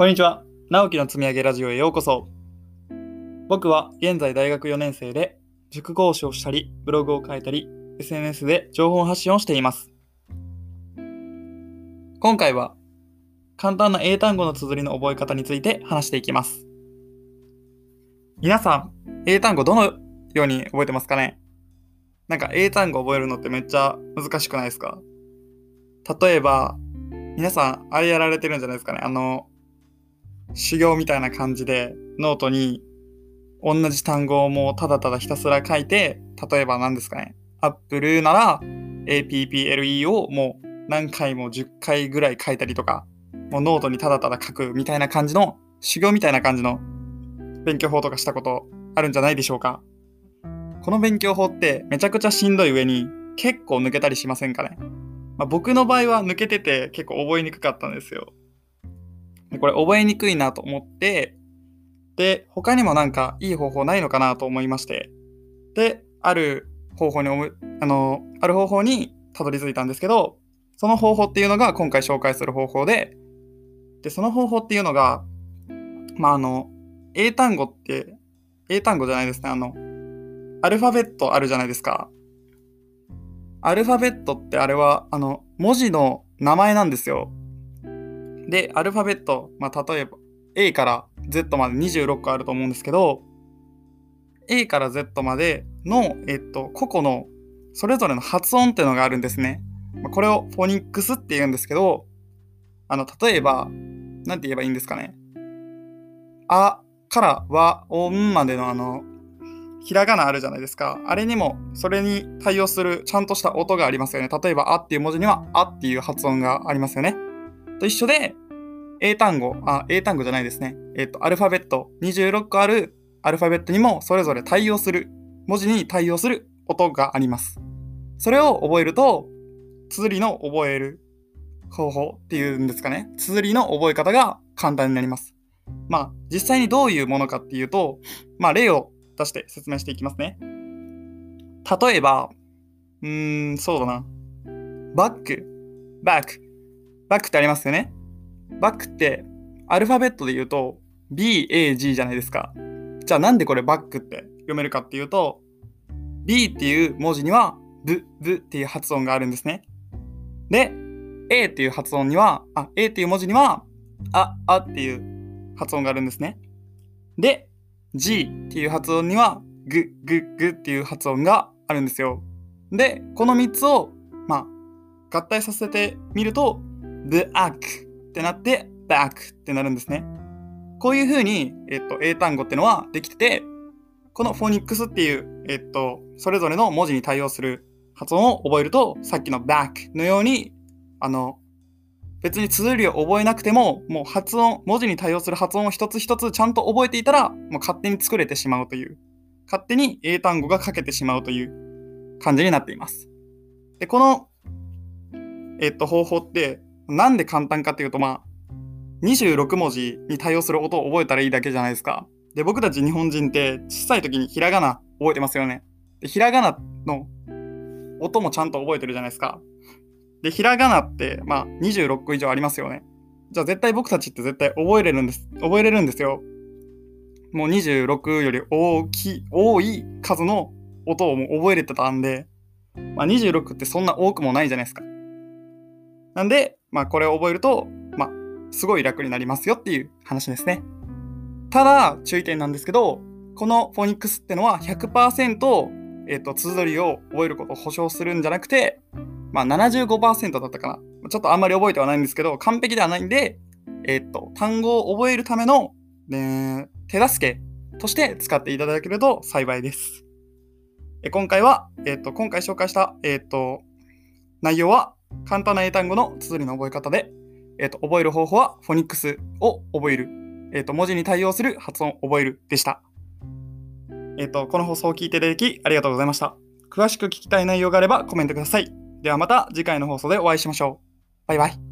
こんにちは。直樹の積み上げラジオへようこそ。僕は現在大学4年生で、塾講師をしたり、ブログを書いたり、SNS で情報発信をしています。今回は、簡単な英単語の綴りの覚え方について話していきます。皆さん、英単語どのように覚えてますかね？なんか英単語覚えるのってめっちゃ難しくないですか？例えば、皆さん、あれやられてるんじゃないですかねあの、修行みたいな感じで、ノートに同じ単語をもうただただひたすら書いて、例えば何ですかね。 apple なら APPLE をもう何回も10回ぐらい書いたりとか、もうノートにただただ書くみたいな感じの、修行みたいな感じの勉強法とかしたことあるんじゃないでしょうか。この勉強法ってめちゃくちゃしんどい上に結構抜けたりしませんかね。まあ、僕の場合は抜けてて結構覚えにくかったんですよ。これ覚えにくいなと思って、で、他にもなんかいい方法ないのかなと思いまして、で、ある方法におむ、あの、ある方法にたどり着いたんですけど、その方法っていうのが今回紹介する方法で、で、その方法っていうのが、まあ、あの、英単語って、英単語じゃないですね、あの、アルファベットあるじゃないですか。アルファベットってあれは、あの、文字の名前なんですよ。で、アルファベット、まあ、例えば A から Z まで26個あると思うんですけど、A から Z までの、えっと、個々のそれぞれの発音っていうのがあるんですね。まこれをフォニックスって言うんですけど、あの、例えば、なんて言えばいいんですかね。あから和音までのあの、ひらがなあるじゃないですか。あれにも、それに対応するちゃんとした音がありますよね。例えば、あっていう文字には、あっていう発音がありますよね。と一緒で、英単語、あ、英単語じゃないですね。えっ、と、アルファベット、26個あるアルファベットにもそれぞれ対応する、文字に対応する音があります。それを覚えると、綴りの覚える方法っていうんですかね。綴りの覚え方が簡単になります。まあ、実際にどういうものかっていうと、まあ、例を出して説明していきますね。例えば、うーん、そうだな。バック、バック、バックってありますよね。バックってアルファベットで言うと B, A, G じゃないですか。じゃあなんでこれバックって読めるかっていうと B っていう文字にはブ、ブっていう発音があるんですね。で、A っていう発音には、あ、A っていう文字にはあ、あっていう発音があるんですね。で、G っていう発音にはグ、グ、グっていう発音があるんですよ。で、この3つを、まあ、合体させてみると、the act ってなって back ってなるんですね。こういう風に、えっと、英単語ってのはできてて、このフォニックスっていう、えっと、それぞれの文字に対応する発音を覚えると、さっきの back のように、あの、別に綴りを覚えなくても、もう発音、文字に対応する発音を一つ一つちゃんと覚えていたら、もう勝手に作れてしまうという、勝手に英単語が書けてしまうという感じになっています。で、この、えっと、方法って、なんで簡単かっていうと、まあ、26文字に対応する音を覚えたらいいだけじゃないですか。で、僕たち日本人って小さい時にひらがな覚えてますよね。で、ひらがなの音もちゃんと覚えてるじゃないですか。で、ひらがなって、まあ、26個以上ありますよね。じゃあ絶対僕たちって絶対覚えれるんです。覚えれるんですよ。もう26より大きい、多い数の音をもう覚えれてたんで、まあ、26ってそんな多くもないじゃないですか。なんで、まあ、これを覚えると、まあ、すごい楽になりますよっていう話ですね。ただ、注意点なんですけど、このフォニックスってのは100%、えっと、綴りを覚えることを保証するんじゃなくて、まあ75%だったかな。ちょっとあんまり覚えてはないんですけど、完璧ではないんで、えっと、単語を覚えるための、ね、手助けとして使っていただけると幸いです。え今回は、えっと、今回紹介した、えっと、内容は簡単な英単語の綴りの覚え方で、えっと、覚える方法はフォニックスを覚える。えっと、文字に対応する発音を覚えるでした。えっと、この放送を聞いていただきありがとうございました。詳しく聞きたい内容があればコメントください。ではまた次回の放送でお会いしましょう。バイバイ。